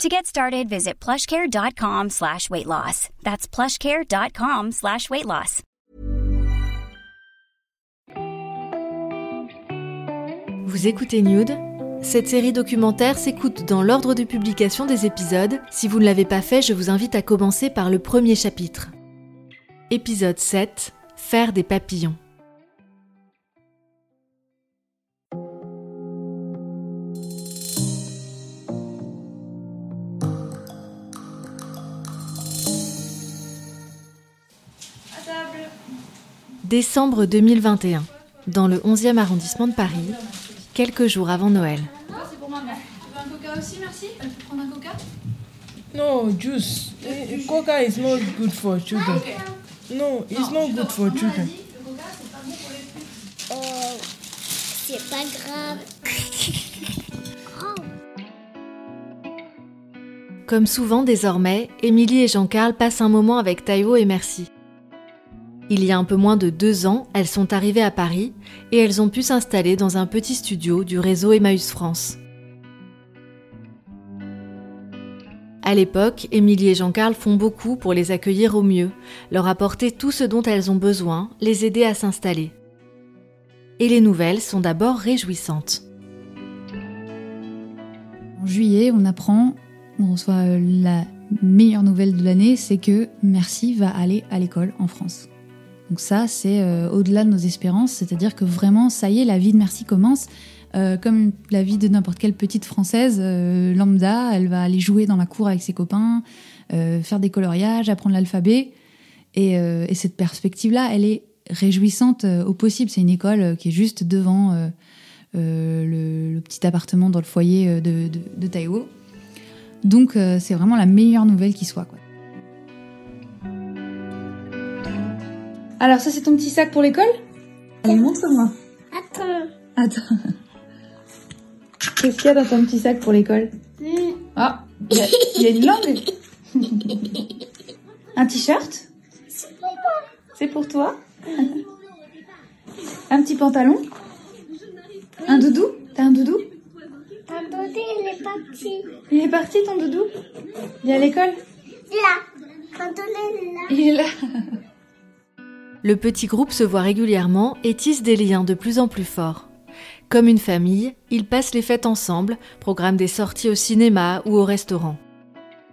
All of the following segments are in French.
To get started, visit plushcare.com slash weight loss. That's plushcare.com slash weight loss. Vous écoutez Nude? Cette série documentaire s'écoute dans l'ordre de publication des épisodes. Si vous ne l'avez pas fait, je vous invite à commencer par le premier chapitre. Épisode 7 Faire des papillons. Décembre 2021, dans le 11e arrondissement de Paris, quelques jours avant Noël. C'est pour ma mère. Tu veux un coca aussi, merci? Elle peut prendre un coca? No, juice. Eh, Coca is not good for children. No, it's not good for children. Le coca, c'est pas bon pour les petits. Oh, c'est pas grave. Comme souvent désormais, Émilie et Jean-Carl passent un moment avec Taïwo et Merci. Il y a un peu moins de deux ans, elles sont arrivées à Paris et elles ont pu s'installer dans un petit studio du réseau Emmaüs France. À l'époque, Émilie et Jean-Carl font beaucoup pour les accueillir au mieux, leur apporter tout ce dont elles ont besoin, les aider à s'installer. Et les nouvelles sont d'abord réjouissantes. En juillet, on apprend, on reçoit euh, la meilleure nouvelle de l'année, c'est que Merci va aller à l'école en France. Donc ça, c'est euh, au-delà de nos espérances, c'est-à-dire que vraiment, ça y est, la vie de Merci commence. Euh, comme la vie de n'importe quelle petite française euh, lambda, elle va aller jouer dans la cour avec ses copains, faire des coloriages, apprendre l'alphabet. Et, et cette perspective-là, elle est réjouissante au possible. C'est une école qui est juste devant le, petit appartement dans le foyer de, de, de Taïwo. Donc c'est vraiment la meilleure nouvelle qui soit. Quoi. Alors ça c'est ton petit sac pour l'école Allez, montre-moi. Attends. Attends. Qu'est-ce qu'il y a dans ton petit sac pour l'école Ah, il y, a- il y a une langue. Un t-shirt C'est pour toi Un petit pantalon Un doudou T'as un doudou Attendez, il est parti. Il est parti ton doudou Il est à l'école Là. Attendez, là. Il est là. Le petit groupe se voit régulièrement et tisse des liens de plus en plus forts. Comme une famille, ils passent les fêtes ensemble, programment des sorties au cinéma ou au restaurant.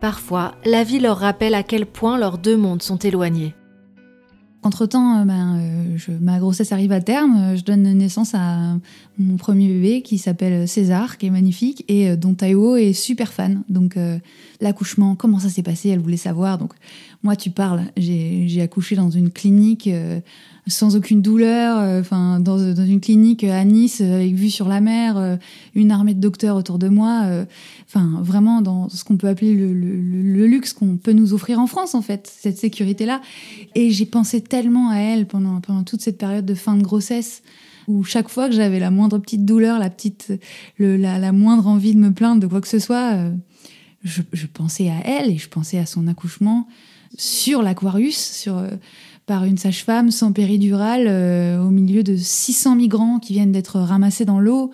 Parfois, la vie leur rappelle à quel point leurs deux mondes sont éloignés. Entre-temps, euh, ben, euh, ma grossesse arrive à terme. euh, Je donne naissance à mon premier bébé qui s'appelle César, qui est magnifique, et dont Taïwo est super fan. Donc, l'accouchement, comment ça s'est passé Elle voulait savoir. Donc, moi, tu parles. J'ai accouché dans une clinique euh, sans aucune douleur, euh, enfin, dans, une clinique à Nice, avec vue sur la mer, euh, une armée de docteurs autour de moi. Enfin, vraiment dans ce qu'on peut appeler le, luxe qu'on peut nous offrir en France, en fait, cette sécurité-là. Et j'ai pensé tellement à elle pendant, toute cette période de fin de grossesse, où chaque fois que j'avais la moindre petite douleur, la, petite, la, moindre envie de me plaindre de quoi que ce soit, je pensais à elle et je pensais à son accouchement sur l'Aquarius, euh, par une sage-femme sans péridurale, euh, au milieu de 600 migrants qui viennent d'être ramassés dans l'eau.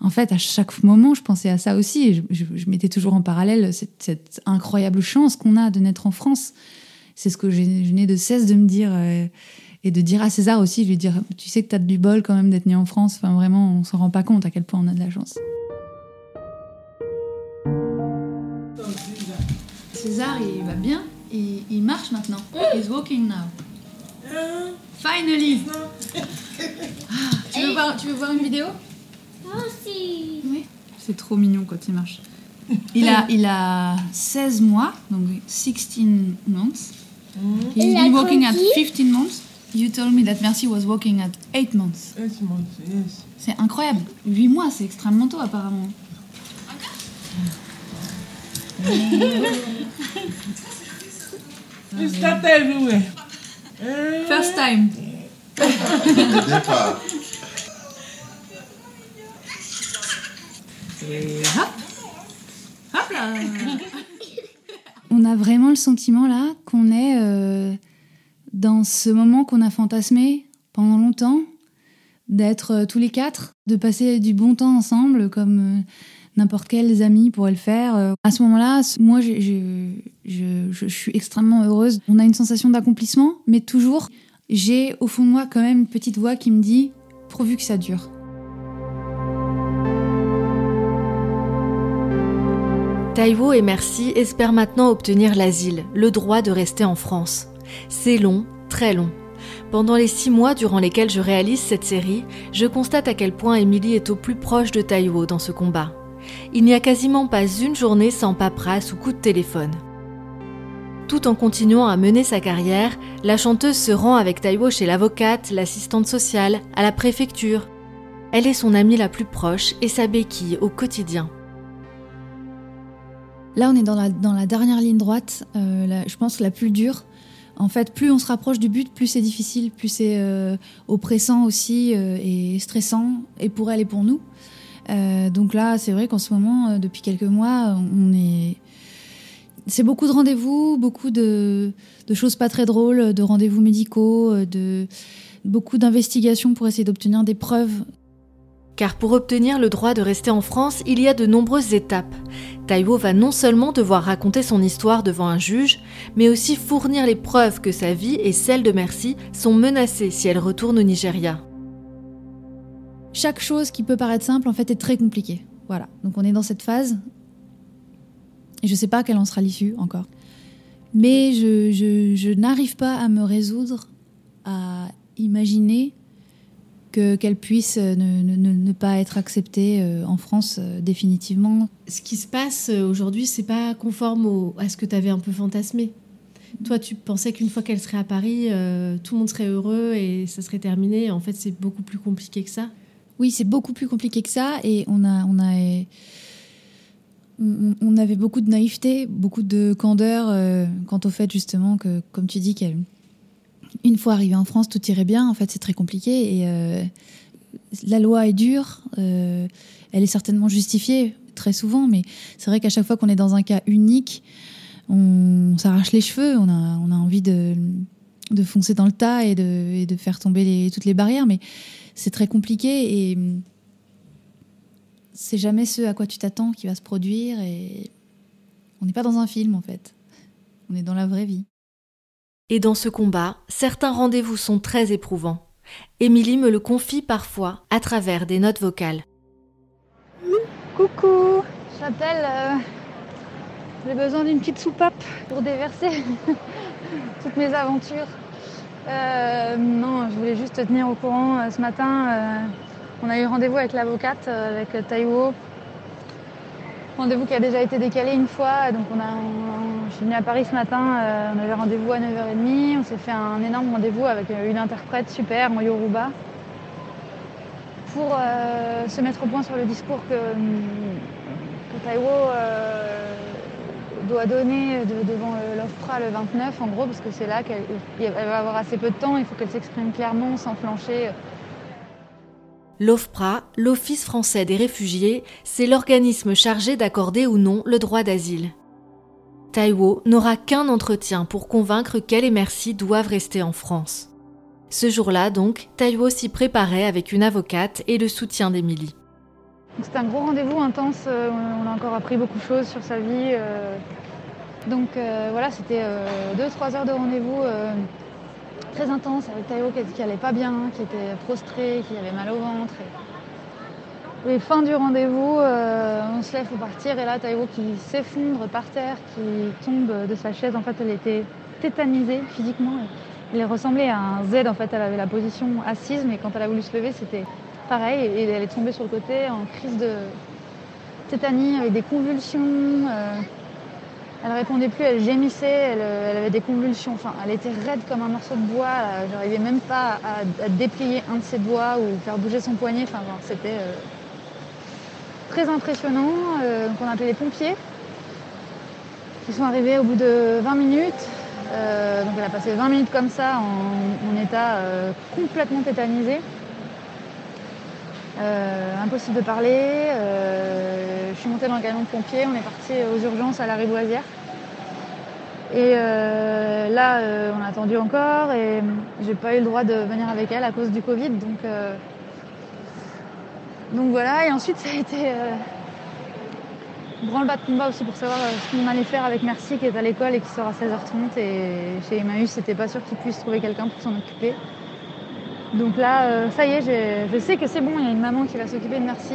En fait, à chaque moment, je pensais à ça aussi. Je, je- je mettais toujours en parallèle cette, incroyable chance qu'on a de naître en France. C'est ce que j'ai- je n'ai de cesse de me dire. euh, et de dire à César aussi, lui dire, tu sais que tu as du bol quand même d'être né en France. Enfin, vraiment, on s'en rend pas compte à quel point on a de la chance. César, il va bien? Il, il marche maintenant. He's walking now. Finally. Ah, tu, veux voir, tu veux voir une vidéo? Moi aussi. Oui. C'est trop mignon quand il marche. Il a, il a 16 mois, donc 16 months. He's Il a been walking at grandi 15 months. You told me that Mercy was walking at 8 months. Eight months, yes. C'est incroyable. 8 mois, c'est extrêmement tôt apparemment. You start everywhere. First time. Et hop Hop là On a vraiment le sentiment là qu'on est euh, dans ce moment qu'on a fantasmé pendant longtemps, d'être euh, tous les quatre, de passer du bon temps ensemble comme euh, n'importe quels amis pourraient le faire. Euh. À ce moment-là, moi, je, suis extrêmement heureuse. On a une sensation d'accomplissement, mais toujours, j'ai au fond de moi quand même une petite voix qui me dit, pourvu que ça dure. Taïwo et Merci espèrent maintenant obtenir l'asile, le droit de rester en France. C'est long, très long. Pendant les six mois durant lesquels je réalise cette série, je constate à quel point Emily est au plus proche de Taïwo dans ce combat. Il n'y a quasiment pas une journée sans paperasse ou coup de téléphone. Tout en continuant à mener sa carrière, la chanteuse se rend avec Taïwo chez l'avocate, l'assistante sociale, à la préfecture. Elle est son amie la plus proche et sa béquille au quotidien. Là, on est dans la, dernière ligne droite, euh, je pense la plus dure. En fait, plus on se rapproche du but, plus c'est difficile, plus c'est euh, oppressant aussi euh, et stressant, et pour elle et pour nous. Euh, donc là, c'est vrai qu'en ce moment, euh, depuis quelques mois, on est. C'est beaucoup de rendez-vous, beaucoup de, choses pas très drôles, de rendez-vous médicaux, euh, de beaucoup d'investigations pour essayer d'obtenir des preuves Car pour obtenir le droit de rester en France, il y a de nombreuses étapes. Taïwo va non seulement devoir raconter son histoire devant un juge, mais aussi fournir les preuves que sa vie et celle de Merci sont menacées si elle retourne au Nigeria. Chaque chose qui peut paraître simple en fait est très compliquée. Voilà. Donc on est dans cette phase. Et je sais pas quelle en sera l'issue encore. Mais je, n'arrive pas à me résoudre à imaginer que qu'elle puisse euh, ne, ne- ne- ne pas être acceptée euh, en France euh, définitivement. Ce qui se passe aujourd'hui, c'est pas conforme à ce que tu avais un peu fantasmé. Toi, tu pensais qu'une fois qu'elle serait à Paris, tout le monde serait heureux et ça serait terminé. En fait, c'est beaucoup plus compliqué que ça. Oui, c'est beaucoup plus compliqué que ça et on a, on a, on, on avait beaucoup de naïveté, beaucoup de candeur euh, quant au fait justement que, comme tu dis, qu'elle, une fois arrivée en France, tout irait bien. En fait, c'est très compliqué et euh, la loi est dure. euh, elle est certainement justifiée très souvent, mais c'est vrai qu'à chaque fois qu'on est dans un cas unique, on, s'arrache les cheveux, on a, on a envie de, de foncer dans le tas et de, et de faire tomber les- toutes les barrières, mais c'est très compliqué et c'est jamais ce à quoi tu t'attends qui va se produire et on n'est pas dans un film en fait. On est dans la vraie vie. Et dans ce combat, certains rendez-vous sont très éprouvants. Émilie me le confie parfois à travers des notes vocales. Coucou, j'appelle. euh, J'ai besoin d'une petite soupape pour déverser toutes mes aventures. Euh, non, je voulais juste te tenir au courant. euh, Ce matin, euh, on a eu rendez-vous avec l'avocate, avec Taïwo. Rendez-vous qui a déjà été décalé une fois. Donc on a, je suis venue à Paris ce matin, on avait rendez-vous à 9h30. On s'est fait un énorme rendez-vous avec une interprète super en Yoruba pour se mettre au point sur le discours que, que Taïwo euh, doit donner de- devant euh, l'OFPRA le 29, en gros, parce que c'est là qu'elle elle va avoir assez peu de temps, il faut qu'elle s'exprime clairement, sans flancher. L'OFPRA, l'Office français des réfugiés, c'est l'organisme chargé d'accorder ou non le droit d'asile. Taïwo n'aura qu'un entretien pour convaincre qu'elle et Merci doivent rester en France. Ce jour-là, donc, Taïwo s'y préparait avec une avocate et le soutien d'Émilie. C'était un gros rendez-vous intense, euh, on a encore appris beaucoup de choses sur sa vie. Euh. Donc euh, voilà, c'était 2-3 heures de rendez-vous euh, très intense avec Taïwo qui, qui allait pas bien, qui était prostré, qui avait mal au ventre. Et, fin du rendez-vous, euh, on se lève pour partir et là Taïwo qui s'effondre par terre, qui tombe de sa chaise. En fait, elle était tétanisée physiquement. Elle ressemblait à un Z, en fait, elle avait la position assise, mais quand elle a voulu se lever, c'était pareil, et elle est tombée sur le côté en crise de tétanie, avec des convulsions. euh, elle répondait plus, elle gémissait, elle, elle avait des convulsions. Elle était raide comme un morceau de bois. J'arrivais même pas à, déplier un de ses doigts ou faire bouger son poignet. C'était euh, très impressionnant. Euh, on a appelé les pompiers qui sont arrivés au bout de 20 minutes. Euh, donc elle a passé 20 minutes comme ça en, état euh, complètement tétanisé. Euh, impossible de parler. Euh, je suis montée dans le camion de pompiers, on est parti aux urgences à la Riboisière. Et euh, là, euh, on a attendu encore et j'ai pas eu le droit de venir avec elle à cause du Covid. Donc, euh, voilà, et ensuite ça a été euh, branle-bas de combat aussi pour savoir euh, ce qu'on allait faire avec Merci qui est à l'école et qui sort à 16h30. Et chez Emmaüs, c'était pas sûr qu'il puisse trouver quelqu'un pour s'en occuper. Donc là, euh, ça y est, je sais que c'est bon, il y a une maman qui va s'occuper de Merci.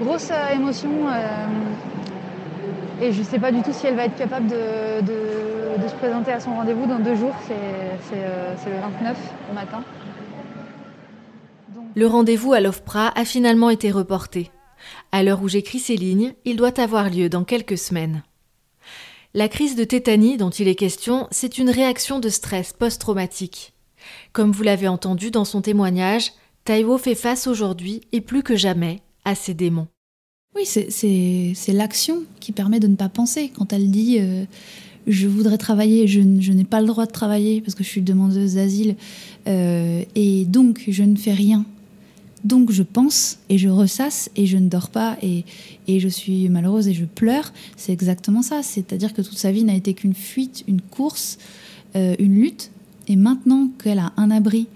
Grosse euh, émotion. euh, et je sais pas du tout si elle va être capable de, se présenter à son rendez-vous dans deux jours. C'est euh, le 29 au matin. Le rendez-vous à l'OFPRA a finalement été reporté. À l'heure où j'écris ces lignes, il doit avoir lieu dans quelques semaines. La crise de tétanie dont il est question, c'est une réaction de stress post-traumatique. Comme vous l'avez entendu dans son témoignage, Taiwo fait face aujourd'hui et plus que jamais à ses démons. Oui, c'est- l'action qui permet de ne pas penser. Quand elle dit euh, je voudrais travailler, je, n'ai pas le droit de travailler parce que je suis demandeuse d'asile, euh, et donc je ne fais rien. Donc je pense et je ressasse et je ne dors pas et, et je suis malheureuse et je pleure. C'est exactement ça. C'est-à-dire que toute sa vie n'a été qu'une fuite, une course, euh, une lutte. Et maintenant qu'elle a un abri,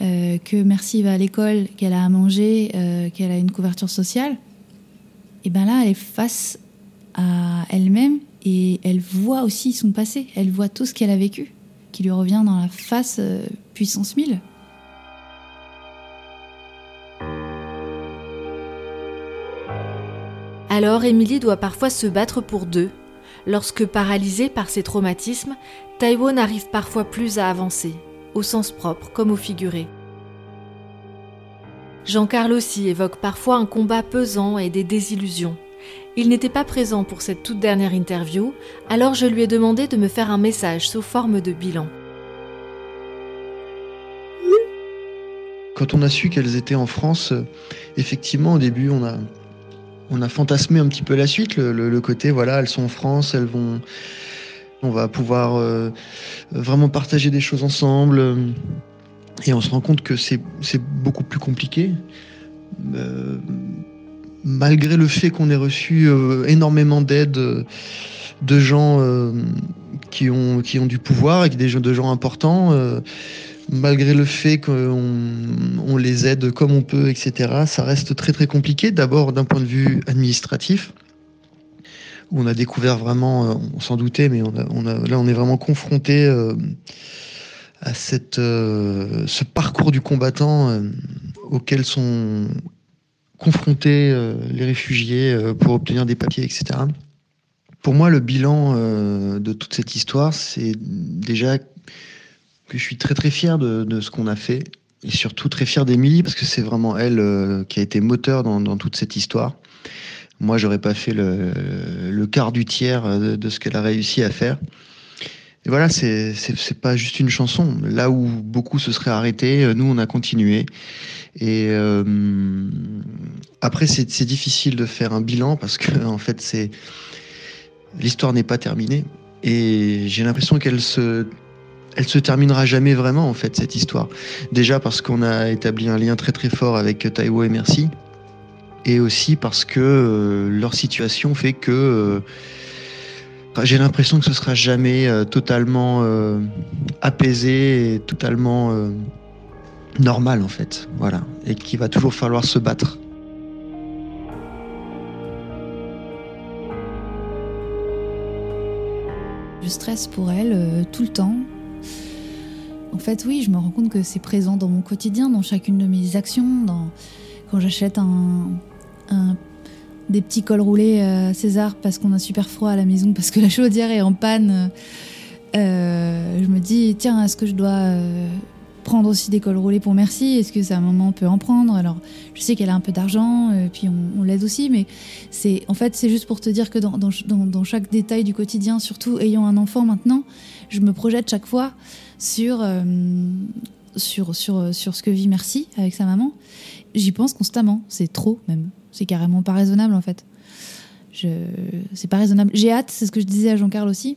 euh, que Merci va à l'école, qu'elle a à manger, euh, qu'elle a une couverture sociale, et ben là, elle est face à elle-même et elle voit aussi son passé. Elle voit tout ce qu'elle a vécu, qui lui revient dans la face euh, puissance 1000. Alors Émilie doit parfois se battre pour deux. Lorsque paralysée par ses traumatismes, Taiwo n'arrive parfois plus à avancer, au sens propre comme au figuré. Jean-Carl aussi évoque parfois un combat pesant et des désillusions. Il n'était pas présent pour cette toute dernière interview, alors je lui ai demandé de me faire un message sous forme de bilan. Quand on a su qu'elles étaient en France, effectivement, au début, on a, on a fantasmé un petit peu la suite, le- le côté, voilà, elles sont en France, elles vont, on va pouvoir euh, vraiment partager des choses ensemble. euh, Et on se rend compte que c'est beaucoup plus compliqué. Euh, malgré le fait qu'on ait reçu énormément d'aide de gens qui, ont, du pouvoir et des de gens importants, malgré le fait qu'on on les aide comme on peut, etc., ça reste très très compliqué. D'abord d'un point de vue administratif, où on a découvert vraiment, euh, on s'en doutait, mais on là on est vraiment confronté euh, à cette, euh, ce parcours du combattant auquel sont confrontés les réfugiés pour obtenir des papiers, etc. Pour moi, le bilan de toute cette histoire, c'est déjà que je suis très très fier de, ce qu'on a fait et surtout très fier d'Émilie parce que c'est vraiment elle qui a été moteur dans toute cette histoire. Moi, j'aurais pas fait le, quart du tiers de, de ce qu'elle a réussi à faire. Et voilà, c'est pas juste une chanson. Là où beaucoup se seraient arrêtés, euh, nous on a continué. Et euh, après, c'est difficile de faire un bilan parce que en fait, l'histoire n'est pas terminée. Et j'ai l'impression qu'elle se elle se terminera jamais vraiment en fait cette histoire. Déjà parce qu'on a établi un lien très très fort avec Taiwo et Merci, et aussi parce que euh, leur situation fait que euh, j'ai l'impression que ce sera jamais euh, totalement apaisé et totalement normal en fait, voilà, et qu'il va toujours falloir se battre. Je stresse pour elle tout le temps. En fait, oui, je me rends compte que c'est présent dans mon quotidien, dans chacune de mes actions, dans... quand j'achète un, des petits cols roulés à César parce qu'on a super froid à la maison, parce que la chaudière est en panne. euh, je me dis, tiens, est-ce que je dois euh, prendre aussi des cols roulés pour Merci? Est-ce que sa maman peut en prendre? Alors, je sais qu'elle a un peu d'argent, euh, puis on, l'aide aussi, mais c'est en fait, c'est juste pour te dire que dans, dans, chaque détail du quotidien, surtout ayant un enfant maintenant, je me projette chaque fois sur, euh, sur, sur, sur ce que vit Merci avec sa maman. J'y pense constamment, c'est trop même. C'est carrément pas raisonnable en fait. C'est pas raisonnable. J'ai hâte, c'est ce que je disais à Jean-Carl aussi.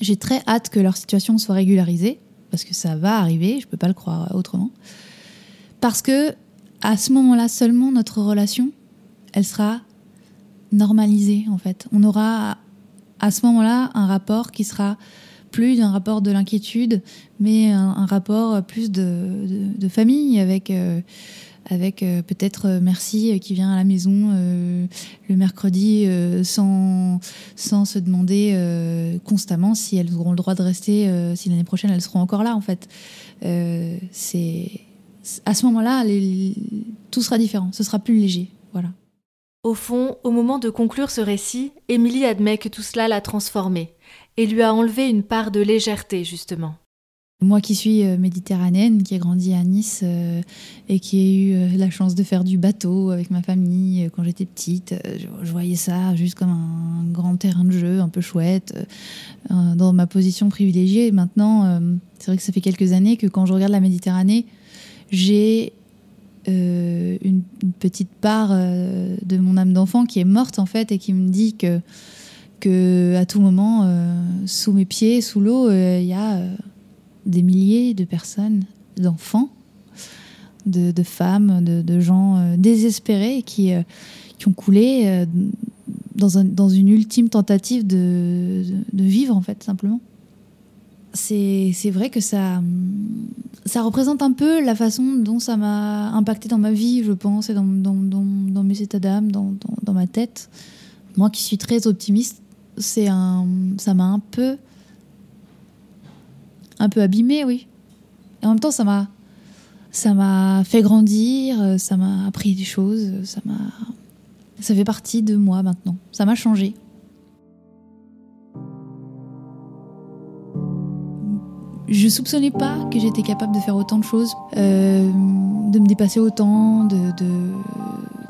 J'ai très hâte que leur situation soit régularisée, parce que ça va arriver, je peux pas le croire autrement. Parce que à ce moment-là seulement, notre relation, elle sera normalisée en fait. On aura à ce moment-là un rapport qui sera plus d'un rapport de l'inquiétude, mais un, rapport plus de, famille avec. Euh, avec euh, peut-être euh, Merci qui vient à la maison le mercredi sans, sans se demander constamment si elles auront le droit de rester, si l'année prochaine elles seront encore là en fait. c'est à ce moment-là, tout sera différent, ce sera plus léger. Voilà. Au fond, au moment de conclure ce récit, Émilie admet que tout cela l'a transformée et lui a enlevé une part de légèreté, justement. Moi qui suis euh, méditerranéenne, qui ai grandi à Nice euh, et qui ai eu euh, la chance de faire du bateau avec ma famille quand j'étais petite, je, voyais ça juste comme un grand terrain de jeu un peu chouette, dans ma position privilégiée. maintenant, c'est vrai que ça fait quelques années que quand je regarde la Méditerranée, j'ai une, petite part de mon âme d'enfant qui est morte en fait et qui me dit que, que à tout moment, sous mes pieds, sous l'eau, il y a des milliers de personnes, d'enfants, de, femmes, de, gens euh, désespérés qui, euh, qui ont coulé euh, dans, un, dans, une ultime tentative de, de, vivre, en fait, simplement. C'est vrai que ça, ça représente un peu la façon dont ça m'a impacté dans ma vie, je pense, et dans, dans, dans, mes états d'âme, dans, ma tête. Moi qui suis très optimiste, un, ça m'a un peu un peu abîmé, oui. Et en même temps, ça m'a, fait grandir, euh, ça m'a appris des choses, ça m'a, fait partie de moi maintenant. Ça m'a changé. Je soupçonnais pas que j'étais capable de faire autant de choses, euh, de me dépasser autant, de, de...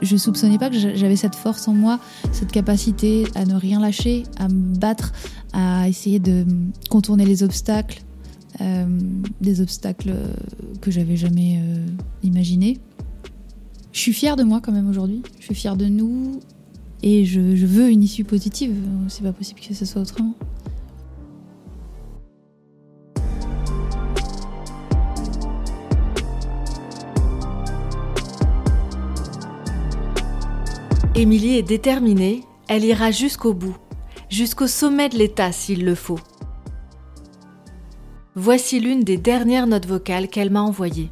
Je soupçonnais pas que j'avais cette force en moi, cette capacité à ne rien lâcher, à me battre, à essayer de contourner les obstacles, euh, des obstacles que j'avais jamais euh, imaginés. Je suis fière de moi quand même aujourd'hui. Je suis fière de nous et je, veux une issue positive. C'est pas possible que ce soit autrement. Émilie est déterminée, elle ira jusqu'au bout, jusqu'au sommet de l'État s'il le faut. Voici l'une des dernières notes vocales qu'elle m'a envoyées.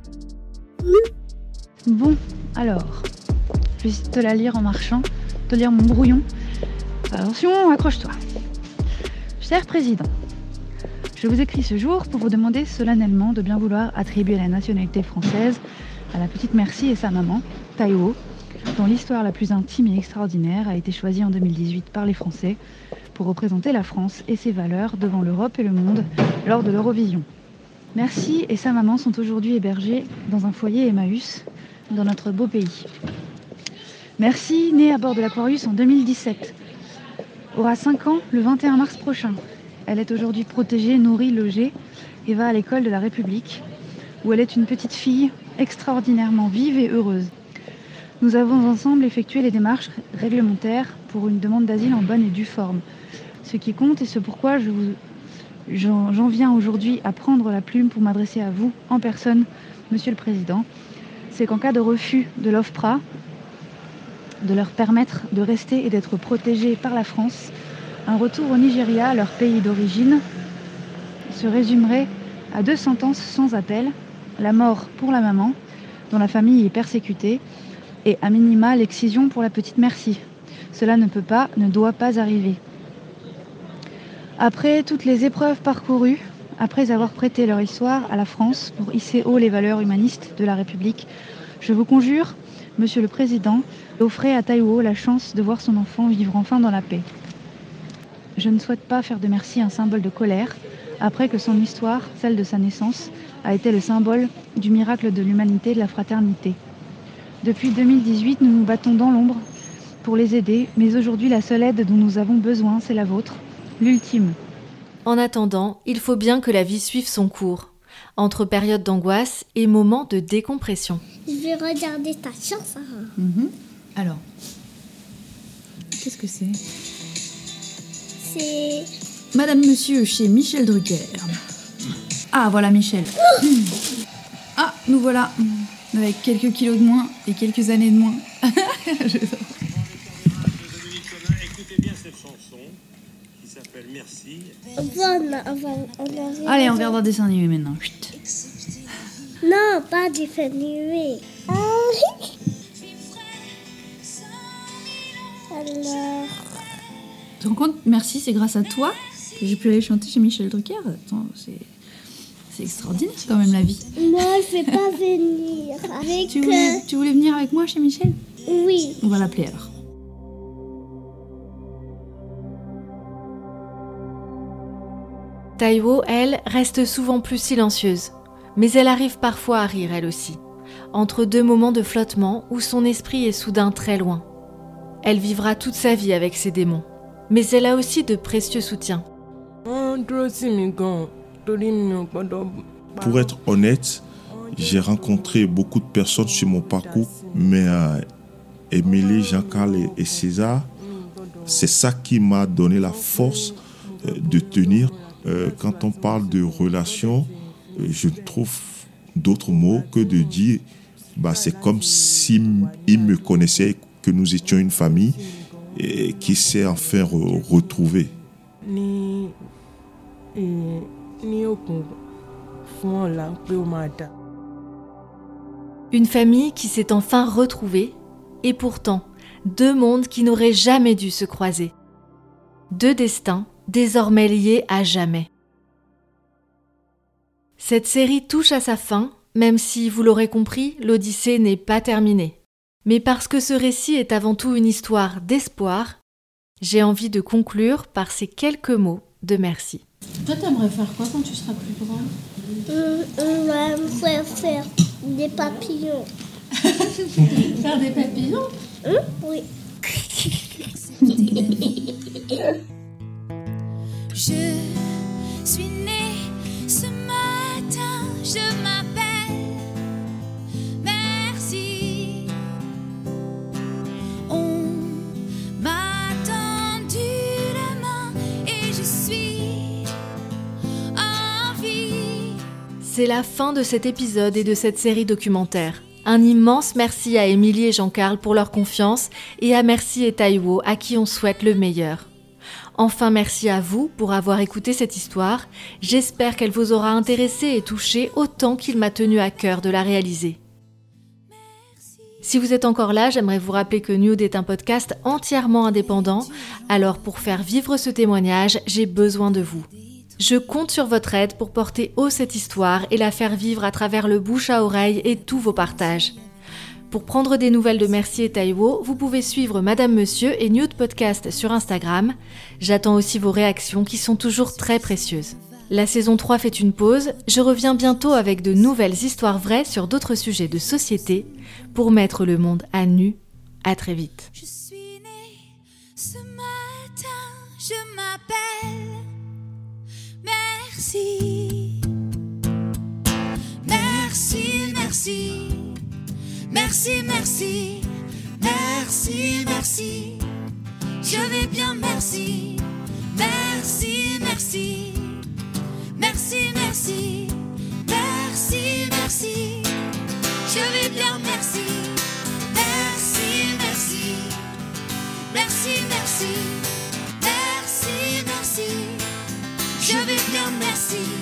Bon, alors, je vais te la lire en marchant, te lire mon brouillon. Attention, accroche-toi. Cher Président, je vous écris ce jour pour vous demander solennellement de bien vouloir attribuer la nationalité française à la petite Merci et sa maman, Taïwo, dont l'histoire la plus intime et extraordinaire a été choisie en 2018 par les Français pour représenter la France et ses valeurs devant l'Europe et le monde lors de l'Eurovision. Merci et sa maman sont aujourd'hui hébergés dans un foyer Emmaüs dans notre beau pays. Merci, née à bord de l'Aquarius en 2017, aura 5 ans le 21 mars prochain. Elle est aujourd'hui protégée, nourrie, logée et va à l'école de la République, où elle est une petite fille extraordinairement vive et heureuse. Nous avons ensemble effectué les démarches réglementaires pour une demande d'asile en bonne et due forme. Ce qui compte et ce pourquoi je vous, j'en viens aujourd'hui à prendre la plume pour m'adresser à vous en personne, Monsieur le Président, c'est qu'en cas de refus de l'OFPRA, de leur permettre de rester et d'être protégés par la France, un retour au Nigeria, leur pays d'origine, se résumerait à deux sentences sans appel, la mort pour la maman, dont la famille est persécutée, et à minima l'excision pour la petite Merci. Cela ne peut pas, ne doit pas arriver. Après toutes les épreuves parcourues, après avoir prêté leur histoire à la France pour hisser haut les valeurs humanistes de la République, je vous conjure, Monsieur le Président, d'offrir à Taïwo la chance de voir son enfant vivre enfin dans la paix. Je ne souhaite pas faire de Merci un symbole de colère, après que son histoire, celle de sa naissance, a été le symbole du miracle de l'humanité et de la fraternité. Depuis 2018, nous nous battons dans l'ombre pour les aider, mais aujourd'hui, la seule aide dont nous avons besoin, c'est la vôtre, l'ultime. En attendant, il faut bien que la vie suive son cours, entre périodes d'angoisse et moments de décompression. Je vais regarder ta chanson. Mhm. Alors, qu'est-ce que c'est? C'est Madame, monsieur, chez Michel Drucker. Ah, voilà Michel. Ah, nous voilà. Avec quelques kilos de moins et quelques années de moins. Je- Merci. Allez, on regarde un dessin animé maintenant. Chut. Non, pas du animé. Alors, Tu te rends compte Merci, c'est grâce à toi que j'ai pu aller chanter chez Michel Drucker. Attends, c'est. C'est extraordinaire quand même la vie. moi, je vais pas venir avec. Tu voulais, tu voulais venir avec moi chez Michel? Oui. On va l'appeler alors. Taiwo, elle, reste souvent plus silencieuse, mais elle arrive parfois à rire elle aussi, entre deux moments de flottement où son esprit est soudain très loin. Elle vivra toute sa vie avec ses démons, mais elle a aussi de précieux soutiens. Pour être honnête, j'ai rencontré beaucoup de personnes sur mon parcours, mais euh, Émilie, Jean-Carl et, et César, c'est ça qui m'a donné la force euh, de tenir. Euh, quand on parle de relations, euh, je ne trouve d'autres mots que de dire, bah, c'est comme s'ils me connaissaient, que nous étions une famille et qui s'est enfin re- retrouvée. dà. Une famille qui s'est enfin retrouvée, et pourtant, deux mondes qui n'auraient jamais dû se croiser. Deux destins désormais liés à jamais. Cette série touche à sa fin, même si, vous l'aurez compris, l'Odyssée n'est pas terminée. Mais parce que ce récit est avant tout une histoire d'espoir, j'ai envie de conclure par ces quelques mots de merci. Toi, t'aimerais faire quoi quand tu seras plus grande? Euh, On faire des papillons. Faire des papillons? Hein? Oui. Je suis née ce matin, je m'appelle Merci. On m'a tendu la main et je suis en vie. C'est la fin de cet épisode et de cette série documentaire. Un immense merci à Émilie et Jean-Carl pour leur confiance et à Merci et Taïwo à qui on souhaite le meilleur. Enfin, merci à vous pour avoir écouté cette histoire. J'espère qu'elle vous aura intéressé et touché autant qu'il m'a tenu à cœur de la réaliser. Si vous êtes encore là, j'aimerais vous rappeler que Nude est un podcast entièrement indépendant. Alors pour faire vivre ce témoignage, j'ai besoin de vous. Je compte sur votre aide pour porter haut cette histoire et la faire vivre à travers le bouche à oreille et tous vos partages. Pour prendre des nouvelles de Merci et Taïwo, vous pouvez suivre Madame Monsieur et Nude Podcast sur Instagram. J'attends aussi vos réactions qui sont toujours très précieuses. La saison 3 fait une pause, je reviens bientôt avec de nouvelles histoires vraies sur d'autres sujets de société pour mettre le monde à nu. À très vite. Je suis née ce matin, je m'appelle Merci. Merci, merci. Merci, merci. Merci, merci. Je vais bien, merci. Merci, merci. Merci, merci. Merci, merci. Je vais bien, merci. Merci, merci. Merci, merci. Merci, merci. Je vais bien, merci.